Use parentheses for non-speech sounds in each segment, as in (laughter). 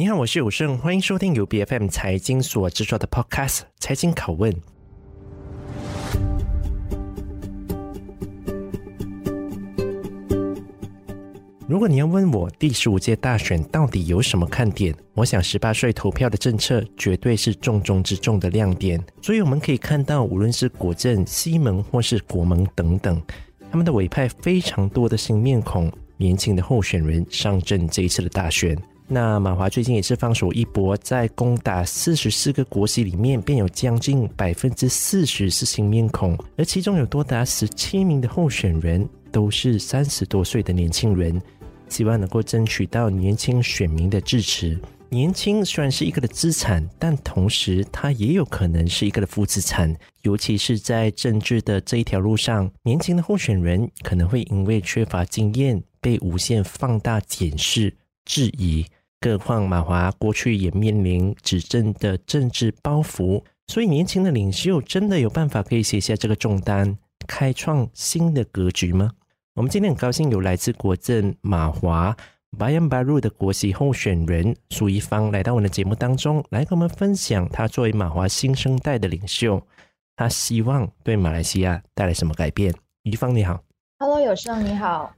你好，我是有胜，欢迎收听由 BFM 财经所制作的 Podcast《财经拷问》。如果你要问我第十五届大选到底有什么看点，我想十八岁投票的政策绝对是重中之重的亮点。所以我们可以看到，无论是国阵、西盟或是国盟等等，他们的委派非常多的新面孔、年轻的候选人上阵这一次的大选。那马华最近也是放手一搏，在攻打四十四个国席里面，便有将近百分之四十是新面孔，而其中有多达十七名的候选人都是三十多岁的年轻人。希望能够争取到年轻选民的支持。年轻虽然是一个的资产，但同时它也有可能是一个的负资产。尤其是在政治的这一条路上，年轻的候选人可能会因为缺乏经验，被无限放大、检视、质疑。更何况马华过去也面临执政的政治包袱，所以年轻的领袖真的有办法可以卸下这个重担，开创新的格局吗？我们今天很高兴有来自国阵马华 Bayan Baru 的国席候选人苏一芳来到我们的节目当中，来跟我们分享他作为马华新生代的领袖，他希望对马来西亚带来什么改变。一芳你好，Hello 有胜你好。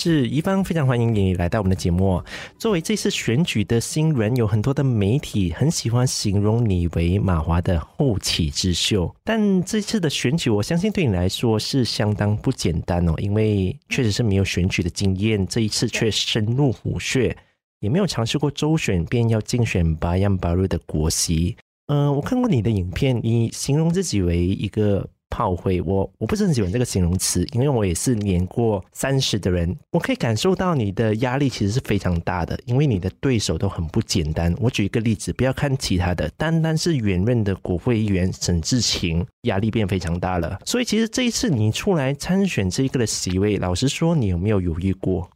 是一方非常欢迎你来到我们的节目。作为这次选举的新人，有很多的媒体很喜欢形容你为马华的后起之秀。但这次的选举，我相信对你来说是相当不简单哦，因为确实是没有选举的经验，这一次却深入虎穴，也没有尝试过周选，便要竞选巴扬巴鲁的国席。嗯、我看过你的影片，你形容自己为一个。炮灰，我我不是很喜欢这个形容词，因为我也是年过三十的人，我可以感受到你的压力其实是非常大的，因为你的对手都很不简单。我举一个例子，不要看其他的，单单是原任的国会议员沈志勤，压力变非常大了。所以其实这一次你出来参选这一个的席位，老实说，你有没有犹豫过？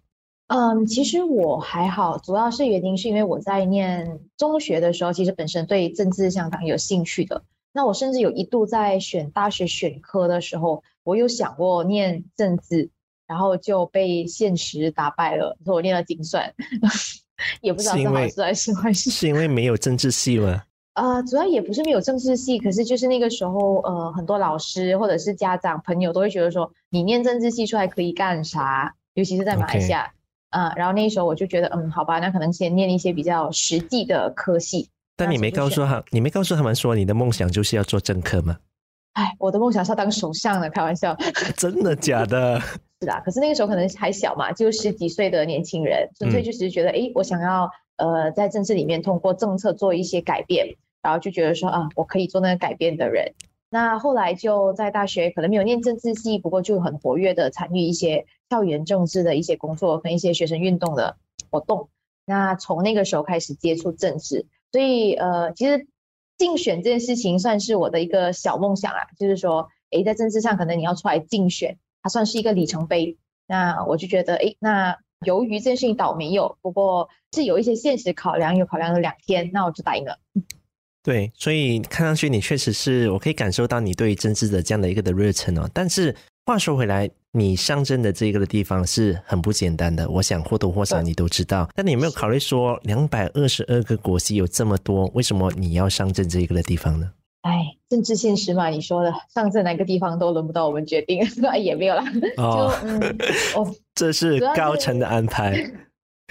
嗯，其实我还好，主要是原因是因为我在念中学的时候，其实本身对政治相当有兴趣的。那我甚至有一度在选大学选科的时候，我有想过念政治，然后就被现实打败了。说我念了精算，(laughs) 也不知道是好事还是坏事。是因为没有政治系吗？(laughs) 呃，主要也不是没有政治系，可是就是那个时候，呃，很多老师或者是家长朋友都会觉得说，你念政治系出来可以干啥？尤其是在马来西亚，啊然后那时候我就觉得，嗯，好吧，那可能先念一些比较实际的科系。但你没告诉他，你没告诉他们说你的梦想就是要做政客吗？哎，我的梦想是要当首相的，开玩笑。(laughs) 真的假的？(laughs) 是啊，可是那个时候可能还小嘛，就十几岁的年轻人，纯粹就是觉得，哎、嗯，我想要呃在政治里面通过政策做一些改变，然后就觉得说啊，我可以做那个改变的人。那后来就在大学可能没有念政治系，不过就很活跃的参与一些校园政治的一些工作跟一些学生运动的活动。那从那个时候开始接触政治。所以，呃，其实竞选这件事情算是我的一个小梦想啊，就是说，诶，在政治上可能你要出来竞选，它算是一个里程碑。那我就觉得，诶，那由于这件事情倒没有，不过是有一些现实考量，有考量了两天，那我就答应了。对，所以看上去你确实是我可以感受到你对于政治的这样的一个的热忱哦。但是话说回来。你上阵的这个的地方是很不简单的，我想或多或少你都知道。但你有没有考虑说，两百二十二个国席有这么多，为什么你要上阵这一个的地方呢？哎，政治现实嘛，你说的，上阵哪个地方都轮不到我们决定，(laughs) 也没有啦。哦，就嗯，哦，这是高层的安排。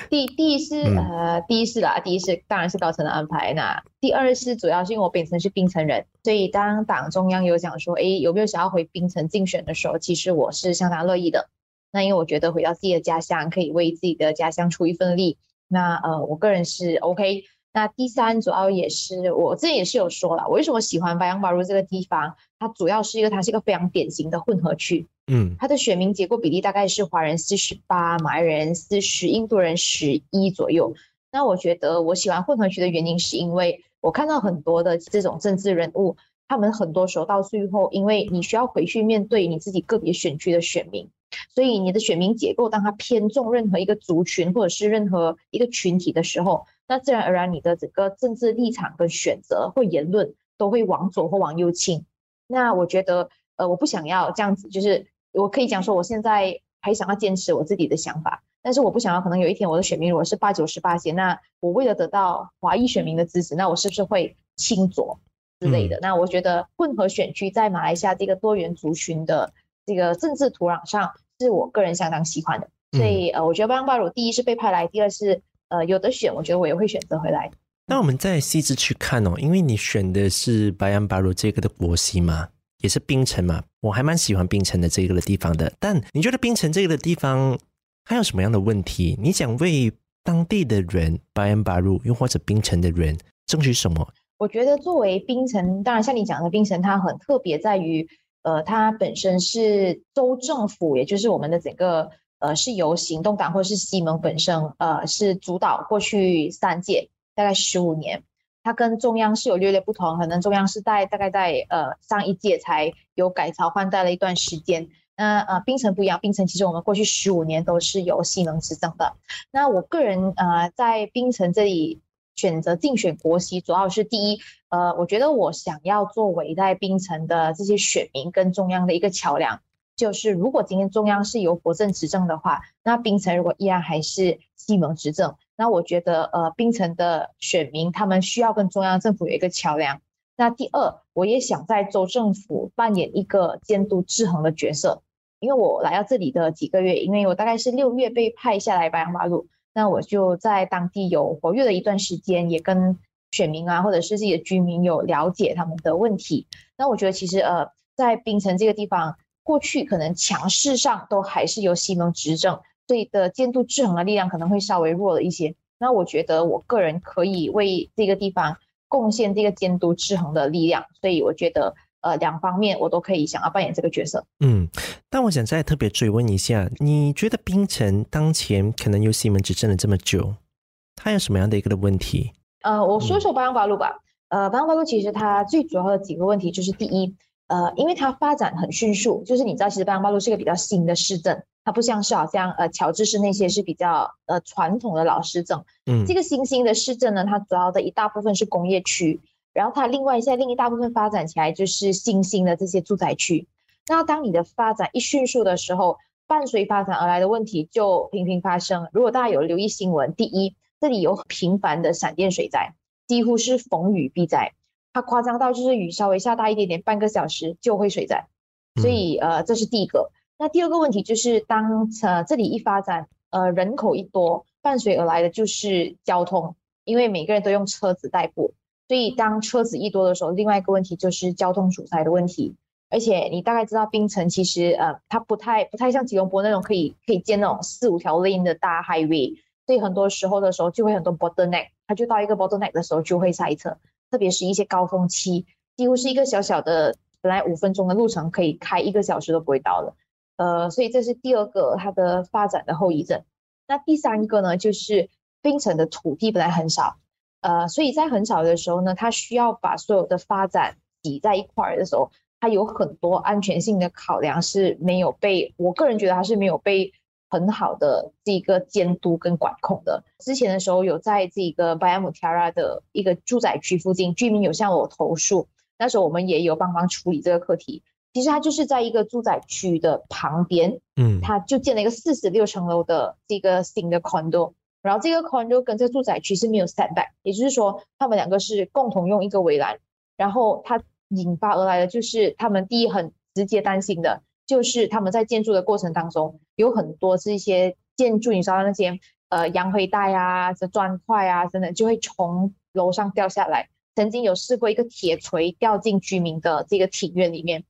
第第一是呃，第一是啦，第一是当然是高层的安排。那第二是主要是因为我本身是冰城人，所以当党中央有讲说，哎，有没有想要回冰城竞选的时候，其实我是相当乐意的。那因为我觉得回到自己的家乡，可以为自己的家乡出一份力。那呃，我个人是 OK。那第三主要也是我之前也是有说了，我为什么喜欢白杨巴鲁这个地方？它主要是一个它是一个非常典型的混合区。嗯，它的选民结构比例大概是华人四十八，马来人四十，印度人十一左右。那我觉得我喜欢混合区的原因，是因为我看到很多的这种政治人物，他们很多时候到最后，因为你需要回去面对你自己个别选区的选民，所以你的选民结构当它偏重任何一个族群或者是任何一个群体的时候，那自然而然你的整个政治立场跟选择或言论都会往左或往右倾。那我觉得，呃，我不想要这样子，就是。我可以讲说，我现在还想要坚持我自己的想法，但是我不想要可能有一天我的选民如果是八九十八线，那我为了得到华裔选民的支持，那我是不是会倾左之类的？嗯、那我觉得混合选区在马来西亚这个多元族群的这个政治土壤上，是我个人相当喜欢的。所以呃，我觉得巴扬巴鲁第一是被派来，第二是呃有的选，我觉得我也会选择回来。那我们再细致去看哦，因为你选的是巴扬巴鲁这个的国席嘛，也是冰城嘛，我还蛮喜欢冰城的这个的地方的。但你觉得冰城这个的地方还有什么样的问题？你想为当地的人巴扬巴鲁又或者冰城的人争取什么？我觉得作为冰城，当然像你讲的冰城，它很特别在于，呃，它本身是州政府，也就是我们的整个呃是由行动党或是西蒙本身呃是主导过去三届。大概十五年，它跟中央是有略略不同，可能中央是在大概在呃上一届才有改朝换代了一段时间。那呃，槟城不一样，槟城其实我们过去十五年都是由西蒙执政的。那我个人呃在槟城这里选择竞选国席，主要是第一，呃，我觉得我想要作为在槟城的这些选民跟中央的一个桥梁，就是如果今天中央是由国政执政的话，那槟城如果依然还是西蒙执政。那我觉得，呃，槟城的选民他们需要跟中央政府有一个桥梁。那第二，我也想在州政府扮演一个监督制衡的角色，因为我来到这里的几个月，因为我大概是六月被派下来白杨马路，那我就在当地有活跃了一段时间，也跟选民啊，或者是自己的居民有了解他们的问题。那我觉得其实，呃，在槟城这个地方，过去可能强势上都还是由西蒙执政。所以的监督制衡的力量可能会稍微弱了一些，那我觉得我个人可以为这个地方贡献这个监督制衡的力量，所以我觉得呃两方面我都可以想要扮演这个角色。嗯，但我想再特别追问一下，你觉得冰城当前可能由西门执政了这么久，它有什么样的一个的问题？呃，我说说巴扬巴路吧。呃，巴扬巴路其实它最主要的几个问题就是第一，呃，因为它发展很迅速，就是你知道，其实巴扬巴路是一个比较新的市政。它不像是好像呃乔治市那些是比较呃传统的老市镇，嗯，这个新兴的市政呢，它主要的一大部分是工业区，然后它另外现在另一大部分发展起来就是新兴的这些住宅区。那当你的发展一迅速的时候，伴随发展而来的问题就频频发生。如果大家有留意新闻，第一，这里有频繁的闪电水灾，几乎是逢雨必灾，它夸张到就是雨稍微下大一点点，半个小时就会水灾，所以呃这是第一个。那第二个问题就是，当呃这里一发展，呃人口一多，伴随而来的就是交通，因为每个人都用车子代步，所以当车子一多的时候，另外一个问题就是交通阻塞的问题。而且你大概知道，槟城其实呃它不太不太像吉隆坡那种可以可以建那种四五条 lane 的大 highway，所以很多时候的时候就会很多 bottleneck，它就到一个 bottleneck 的时候就会塞车，特别是一些高峰期，几乎是一个小小的本来五分钟的路程，可以开一个小时都不会到了。呃，所以这是第二个它的发展的后遗症。那第三个呢，就是槟城的土地本来很少，呃，所以在很少的时候呢，他需要把所有的发展挤在一块儿的时候，他有很多安全性的考量是没有被，我个人觉得他是没有被很好的这个监督跟管控的。之前的时候有在这个巴亚姆提拉的一个住宅区附近，居民有向我投诉，那时候我们也有帮忙处理这个课题。其实它就是在一个住宅区的旁边，嗯，它就建了一个四十六层楼的这个新的 condo，然后这个 condo 跟这个住宅区是没有 setback，也就是说他们两个是共同用一个围栏，然后它引发而来的就是他们第一很直接担心的就是他们在建筑的过程当中有很多这些建筑，你知道那些呃洋灰带啊、这砖块啊等等就会从楼上掉下来，曾经有试过一个铁锤掉进居民的这个庭院里面。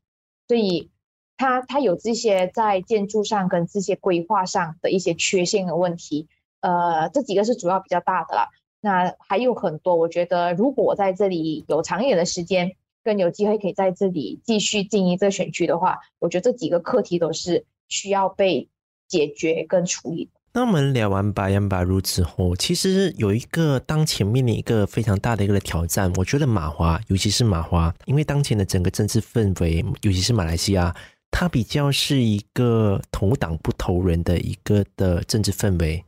所以，它它有这些在建筑上跟这些规划上的一些缺陷的问题，呃，这几个是主要比较大的啦。那还有很多，我觉得如果我在这里有长远的时间，更有机会可以在这里继续经营这个选区的话，我觉得这几个课题都是需要被解决跟处理。那我们聊完巴扬巴鲁之后，其实有一个当前面临一个非常大的一个挑战。我觉得马华，尤其是马华，因为当前的整个政治氛围，尤其是马来西亚，它比较是一个投党不投人的一个的政治氛围，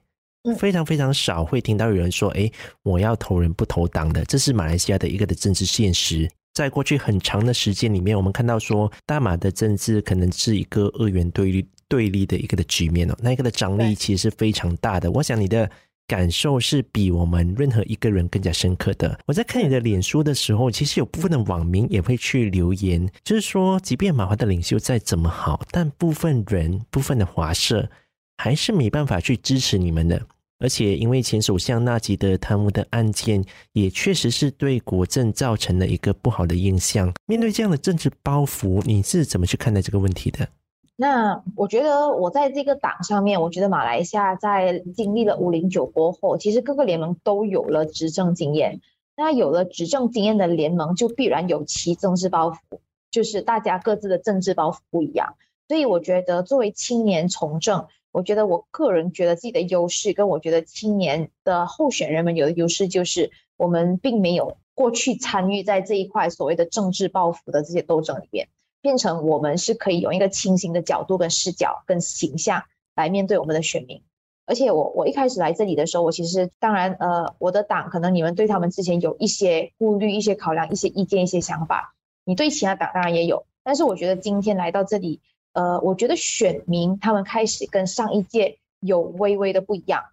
非常非常少会听到有人说：“哎，我要投人不投党的。”这是马来西亚的一个的政治现实。在过去很长的时间里面，我们看到说，大马的政治可能是一个二元对立对立的一个的局面哦，那一个的张力其实是非常大的。我想你的感受是比我们任何一个人更加深刻的。我在看你的脸书的时候，其实有部分的网民也会去留言，就是说，即便马华的领袖再怎么好，但部分人、部分的华社还是没办法去支持你们的。而且，因为前首相纳吉的贪污的案件，也确实是对国政造成了一个不好的印象。面对这样的政治包袱，你是怎么去看待这个问题的？那我觉得，我在这个党上面，我觉得马来西亚在经历了五零九过后，其实各个联盟都有了执政经验。那有了执政经验的联盟，就必然有其政治包袱，就是大家各自的政治包袱不一样。所以，我觉得作为青年从政。我觉得我个人觉得自己的优势，跟我觉得青年的候选人们有的优势，就是我们并没有过去参与在这一块所谓的政治抱负的这些斗争里面，变成我们是可以用一个清醒的角度、跟视角、跟形象来面对我们的选民。而且我我一开始来这里的时候，我其实当然呃，我的党可能你们对他们之前有一些顾虑、一些考量、一些意见、一些想法，你对其他党当然也有，但是我觉得今天来到这里。呃，我觉得选民他们开始跟上一届有微微的不一样，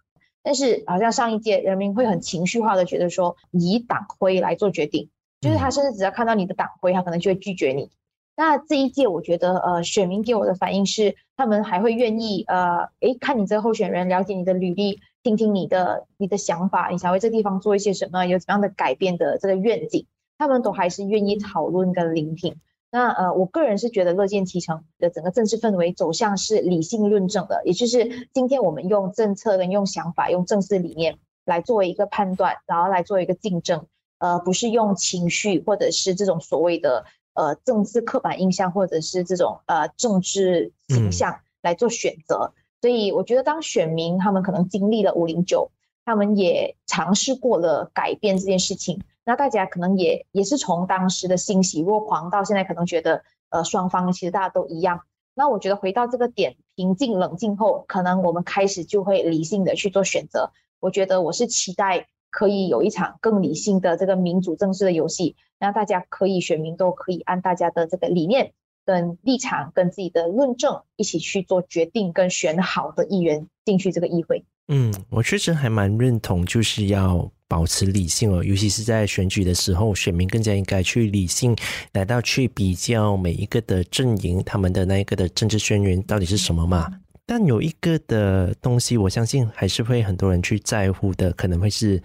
但是好像上一届人民会很情绪化的觉得说，以党徽来做决定，就是他甚至只要看到你的党徽，他可能就会拒绝你。那这一届我觉得，呃，选民给我的反应是，他们还会愿意，呃，诶，看你这个候选人，了解你的履历，听听你的你的想法，你想为这地方做一些什么，有怎么样的改变的这个愿景，他们都还是愿意讨论跟聆听。那呃，我个人是觉得乐见其成的整个政治氛围走向是理性论证的，也就是今天我们用政策跟用想法、用政治理念来作为一个判断，然后来做一个竞争，呃，不是用情绪或者是这种所谓的呃政治刻板印象或者是这种呃政治形象来做选择。嗯。所以我觉得当选民他们可能经历了五零九，他们也尝试过了改变这件事情。那大家可能也也是从当时的欣喜若狂到现在，可能觉得呃双方其实大家都一样。那我觉得回到这个点，平静冷静后，可能我们开始就会理性的去做选择。我觉得我是期待可以有一场更理性的这个民主政治的游戏，那大家可以选民都可以按大家的这个理念跟立场跟自己的论证一起去做决定，跟选好的议员进去这个议会。嗯，我确实还蛮认同，就是要。保持理性哦，尤其是在选举的时候，选民更加应该去理性来到去比较每一个的阵营，他们的那一个的政治宣言到底是什么嘛？但有一个的东西，我相信还是会很多人去在乎的，可能会是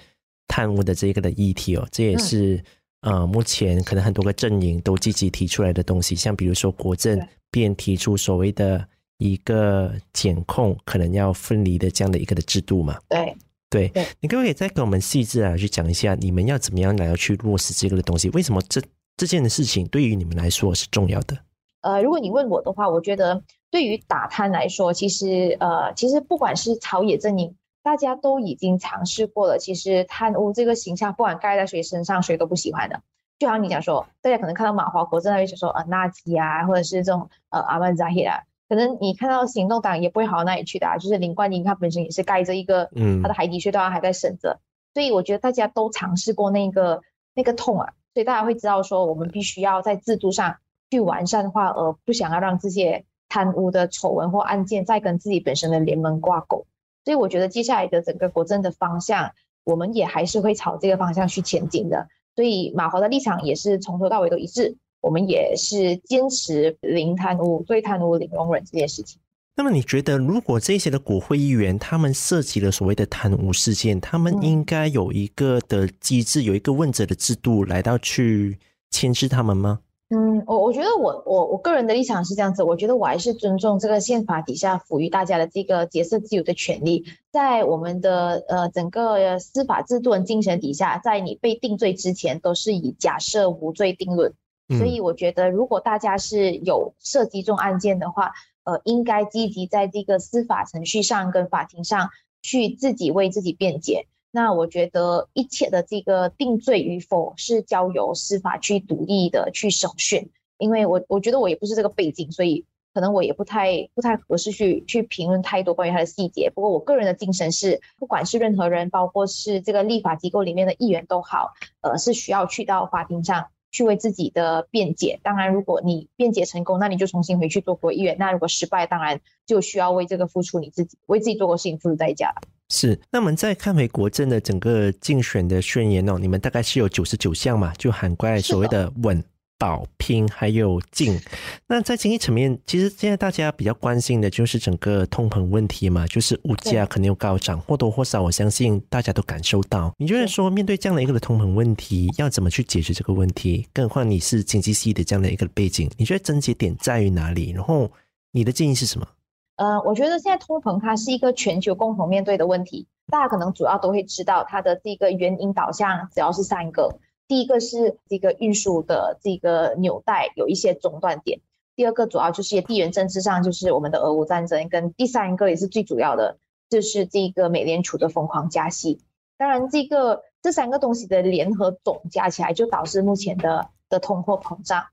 贪污的这一个的议题哦。这也是呃，目前可能很多个阵营都积极提出来的东西，像比如说国政便提出所谓的一个检控可能要分离的这样的一个的制度嘛？对。对，你可不可以再给我们细致啊去讲一下，你们要怎么样来要去落实这个的东西？为什么这这件的事情对于你们来说是重要的？呃，如果你问我的话，我觉得对于打贪来说，其实呃，其实不管是朝野阵营，大家都已经尝试过了。其实贪污这个形象，不管盖在谁身上，谁都不喜欢的。就好像你讲说，大家可能看到马华国阵那边就说呃纳吉啊，或者是这种呃阿曼扎希啊。可能你看到行动党也不会好到哪里去的啊，就是林冠英他本身也是盖着一个，嗯，他的海底隧道还在审着，所以我觉得大家都尝试过那个那个痛啊，所以大家会知道说我们必须要在制度上去完善化，而不想要让这些贪污的丑闻或案件再跟自己本身的联盟挂钩，所以我觉得接下来的整个国政的方向，我们也还是会朝这个方向去前进的，所以马华的立场也是从头到尾都一致。我们也是坚持零贪污、对贪污零容忍这件事情。那么，你觉得如果这些的国会议员他们涉及了所谓的贪污事件，他们应该有一个的机制，有一个问责的制度来到去牵制他们吗？嗯，我我觉得我我我个人的立场是这样子，我觉得我还是尊重这个宪法底下赋予大家的这个结社自由的权利，在我们的呃整个司法制度的精神底下，在你被定罪之前，都是以假设无罪定论。所以我觉得，如果大家是有涉及这种案件的话，呃，应该积极在这个司法程序上跟法庭上去自己为自己辩解。那我觉得一切的这个定罪与否是交由司法去独立的去审讯。因为我我觉得我也不是这个背景，所以可能我也不太不太合适去去评论太多关于他的细节。不过我个人的精神是，不管是任何人，包括是这个立法机构里面的议员都好，呃，是需要去到法庭上。去为自己的辩解。当然，如果你辩解成功，那你就重新回去做国议员；那如果失败，当然就需要为这个付出你自己，为自己做过事情付出代价。是。那我们再看回国政的整个竞选的宣言哦，你们大概是有九十九项嘛，就涵盖所谓的稳。保拼还有进，那在经济层面，其实现在大家比较关心的就是整个通膨问题嘛，就是物价肯定有高涨，或多或少，我相信大家都感受到。你觉得说面对这样的一个的通膨问题，要怎么去解决这个问题？更何况你是经济系的这样的一个背景，你觉得症结点在于哪里？然后你的建议是什么？呃，我觉得现在通膨它是一个全球共同面对的问题，大家可能主要都会知道它的这个原因导向，主要是三个。第一个是这个运输的这个纽带有一些中断点，第二个主要就是地缘政治上就是我们的俄乌战争，跟第三个也是最主要的，就是这个美联储的疯狂加息。当然，这个这三个东西的联合总加起来，就导致目前的的通货膨胀。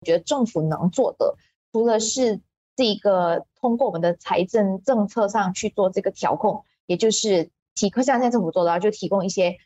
我觉得政府能做的，除了是这个通过我们的财政政策上去做这个调控，也就是提，像现在政府做的，就提供一些。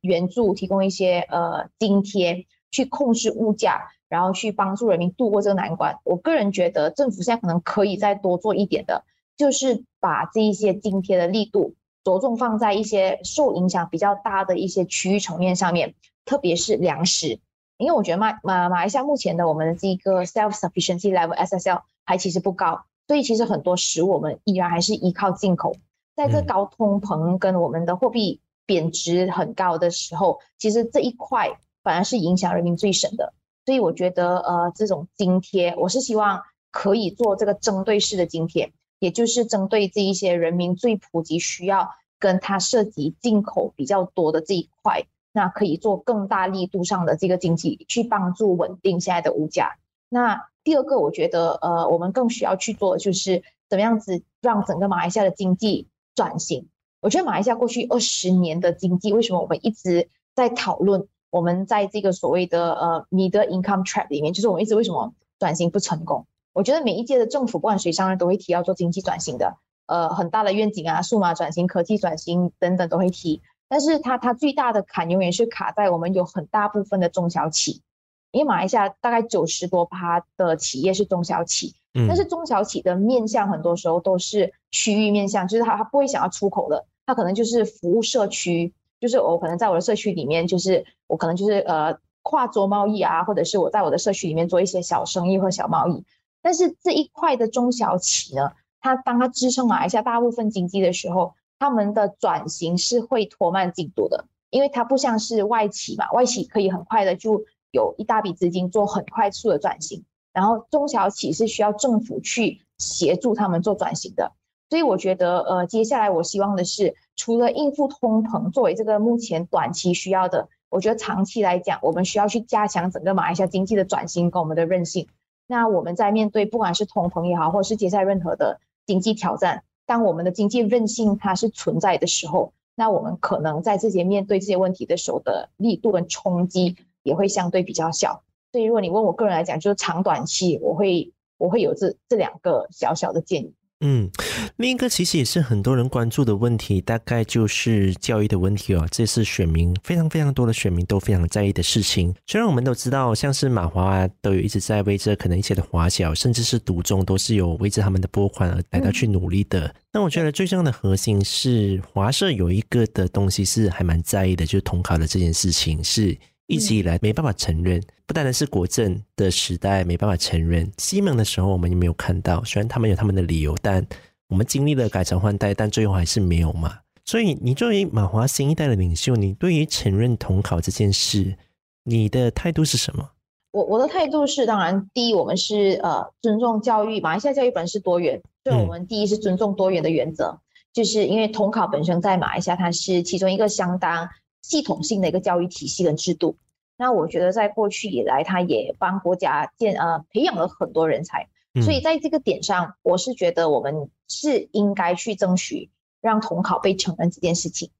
援助提供一些呃津贴，去控制物价，然后去帮助人民度过这个难关。我个人觉得政府现在可能可以再多做一点的，就是把这一些津贴的力度着重放在一些受影响比较大的一些区域层面上面，特别是粮食，因为我觉得马马马来西亚目前的我们的这个 self sufficiency level SSL 还其实不高，所以其实很多食物我们依然还是依靠进口，在这高通膨跟我们的货币。贬值很高的时候，其实这一块反而是影响人民最深的。所以我觉得，呃，这种津贴，我是希望可以做这个针对式的津贴，也就是针对这一些人民最普及需要，跟它涉及进口比较多的这一块，那可以做更大力度上的这个经济，去帮助稳定现在的物价。那第二个，我觉得，呃，我们更需要去做的就是怎么样子让整个马来西亚的经济转型。我觉得马来西亚过去二十年的经济，为什么我们一直在讨论？我们在这个所谓的呃 middle income trap 里面，就是我们一直为什么转型不成功？我觉得每一届的政府，不管谁上任，都会提要做经济转型的，呃，很大的愿景啊，数码转型、科技转型等等都会提。但是它它最大的坎永远是卡在我们有很大部分的中小企，因为马来西亚大概九十多趴的企业是中小企，但是中小企的面向很多时候都是区域面向，就是他，他不会想要出口的。他可能就是服务社区，就是我可能在我的社区里面，就是我可能就是呃跨州贸易啊，或者是我在我的社区里面做一些小生意或小贸易。但是这一块的中小企呢，它当它支撑马来西亚大部分经济的时候，他们的转型是会拖慢进度的，因为它不像是外企嘛，外企可以很快的就有一大笔资金做很快速的转型，然后中小企是需要政府去协助他们做转型的。所以我觉得，呃，接下来我希望的是，除了应付通膨作为这个目前短期需要的，我觉得长期来讲，我们需要去加强整个马来西亚经济的转型跟我们的韧性。那我们在面对不管是通膨也好，或是接下来任何的经济挑战，当我们的经济韧性它是存在的时候，那我们可能在这些面对这些问题的时候的力度跟冲击也会相对比较小。所以如果你问我个人来讲，就是长短期，我会我会有这这两个小小的建议。嗯，另一个其实也是很多人关注的问题，大概就是教育的问题哦。这是选民非常非常多的选民都非常在意的事情。虽然我们都知道，像是马华都有一直在为着可能一些的华小，甚至是独中，都是有为着他们的拨款而来到去努力的。那、我觉得最重要的核心是华社有一个的东西是还蛮在意的，就是统考的这件事情是。一直以来没办法承认，不单单是国政的时代没办法承认，西蒙的时候我们也没有看到。虽然他们有他们的理由，但我们经历了改朝换代，但最后还是没有嘛。所以，你作为马华新一代的领袖，你对于承认统考这件事，你的态度是什么？我我的态度是，当然，第一，我们是呃尊重教育，马来西亚教育本身是多元，所以我们第一是尊重多元的原则，嗯、就是因为统考本身在马来西亚它是其中一个相当。系统性的一个教育体系跟制度，那我觉得在过去以来，他也帮国家建呃培养了很多人才，所以在这个点上，我是觉得我们是应该去争取让统考被承认这件事情。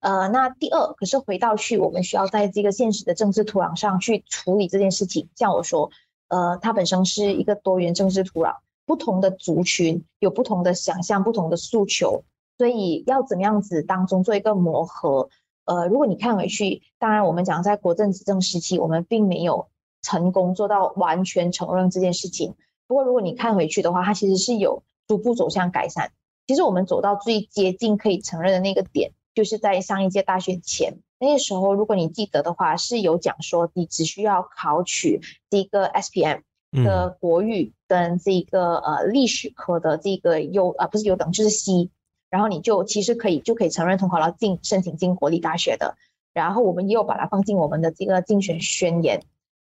呃，那第二，可是回到去，我们需要在这个现实的政治土壤上去处理这件事情。像我说，呃，它本身是一个多元政治土壤，不同的族群有不同的想象、不同的诉求，所以要怎么样子当中做一个磨合。呃，如果你看回去，当然我们讲在国政执政时期，我们并没有成功做到完全承认这件事情。不过如果你看回去的话，它其实是有逐步走向改善。其实我们走到最接近可以承认的那个点，就是在上一届大选前，那个时候如果你记得的话，是有讲说你只需要考取这个 SPM 的国语跟这个呃历史科的这个优啊不是优等就是 C。然后你就其实可以就可以承认统考到进申请进国立大学的，然后我们也有把它放进我们的这个竞选宣言，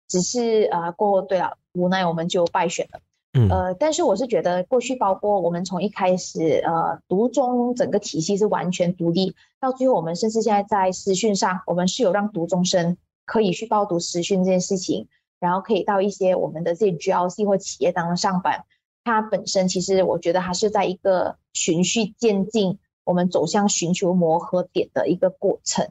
只是呃过后对了，无奈我们就败选了。嗯，呃，但是我是觉得过去包括我们从一开始呃读中整个体系是完全独立，到最后我们甚至现在在视讯上，我们是有让读中生可以去报读视讯这件事情，然后可以到一些我们的这些 GLC 或企业当中上班。它本身其实，我觉得它是在一个循序渐进，我们走向寻求磨合点的一个过程。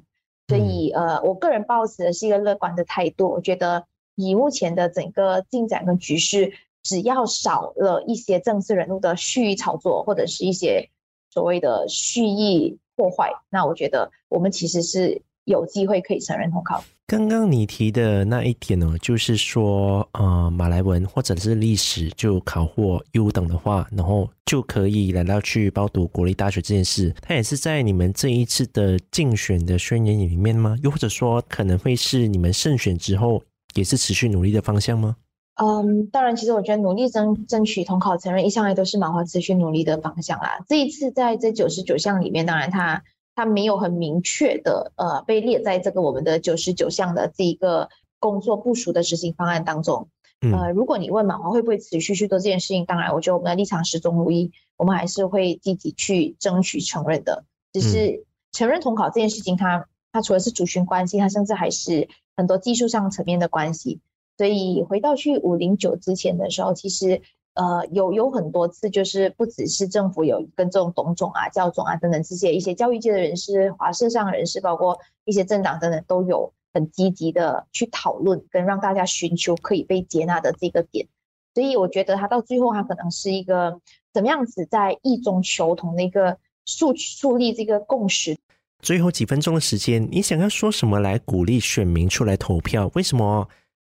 所以，呃，我个人抱持的是一个乐观的态度。我觉得以目前的整个进展跟局势，只要少了一些政治人物的蓄意炒作，或者是一些所谓的蓄意破坏，那我觉得我们其实是有机会可以承认统考。刚刚你提的那一点呢，就是说，呃，马来文或者是历史就考获优等的话，然后就可以来到去报读国立大学这件事，它也是在你们这一次的竞选的宣言里面吗？又或者说，可能会是你们胜选之后也是持续努力的方向吗？嗯，当然，其实我觉得努力争争取统考承认，一向来都是马华持续努力的方向啦。这一次在这九十九项里面，当然它。它没有很明确的呃被列在这个我们的九十九项的这一个工作部署的执行方案当中。呃，如果你问马华会不会持续去做这件事情，当然，我觉得我们的立场始终如一，我们还是会积极去争取承认的。只是承认统考这件事情它，它它除了是族群关系，它甚至还是很多技术上层面的关系。所以回到去五零九之前的时候，其实。呃，有有很多次，就是不只是政府有跟这种董总啊、教总啊等等这些一些教育界的人士、华社上的人士，包括一些政党等等，都有很积极的去讨论，跟让大家寻求可以被接纳的这个点。所以我觉得他到最后，他可能是一个怎么样子在异中求同的一个树树立这个共识。最后几分钟的时间，你想要说什么来鼓励选民出来投票？为什么？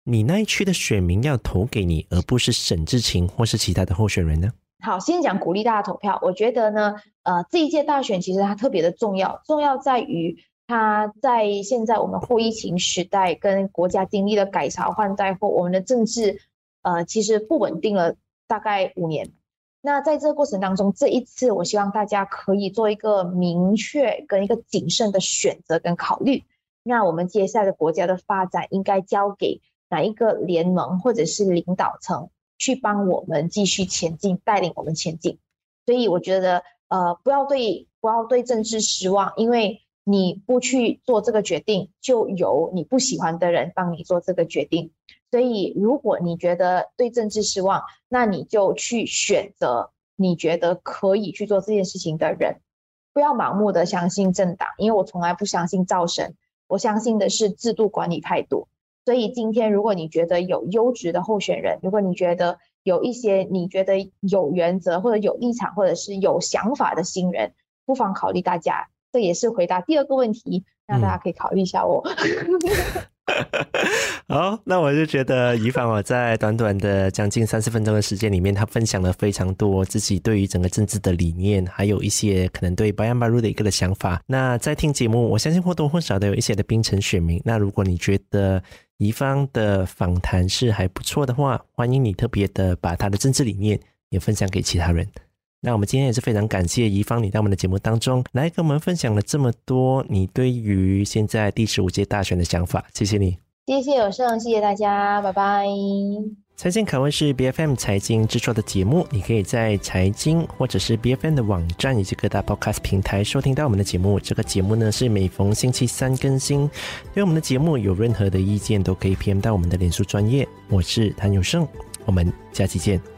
你那一区的选民要投给你，而不是沈志勤或是其他的候选人呢？好，先讲鼓励大家投票。我觉得呢，呃，这一届大选其实它特别的重要，重要在于它在现在我们后疫情时代，跟国家经历了改朝换代后，我们的政治呃其实不稳定了大概五年。那在这个过程当中，这一次我希望大家可以做一个明确跟一个谨慎的选择跟考虑。那我们接下来的国家的发展应该交给。哪一个联盟或者是领导层去帮我们继续前进，带领我们前进？所以我觉得，呃，不要对不要对政治失望，因为你不去做这个决定，就由你不喜欢的人帮你做这个决定。所以，如果你觉得对政治失望，那你就去选择你觉得可以去做这件事情的人，不要盲目的相信政党，因为我从来不相信造神，我相信的是制度管理态度。所以今天，如果你觉得有优质的候选人，如果你觉得有一些你觉得有原则或者有立场或者是有想法的新人，不妨考虑大家。这也是回答第二个问题，让大家可以考虑一下我。(laughs) (laughs) 好，那我就觉得宜芳我在短短的将近三十分钟的时间里面，他分享了非常多自己对于整个政治的理念，还有一些可能对 Bayan Baru 的一个的想法。那在听节目，我相信或多或少的有一些的冰城选民。那如果你觉得，宜芳的访谈是还不错的话，欢迎你特别的把他的政治理念也分享给其他人。那我们今天也是非常感谢怡芳你在我们的节目当中来跟我们分享了这么多你对于现在第十五届大选的想法，谢谢你，谢谢有胜，谢谢大家，拜拜。财经拷问是 BFM 财经制作的节目，你可以在财经或者是 BFM 的网站以及各大 Podcast 平台收听到我们的节目。这个节目呢是每逢星期三更新。对我们的节目有任何的意见，都可以 PM 到我们的脸书专业。我是谭有胜，我们下期见。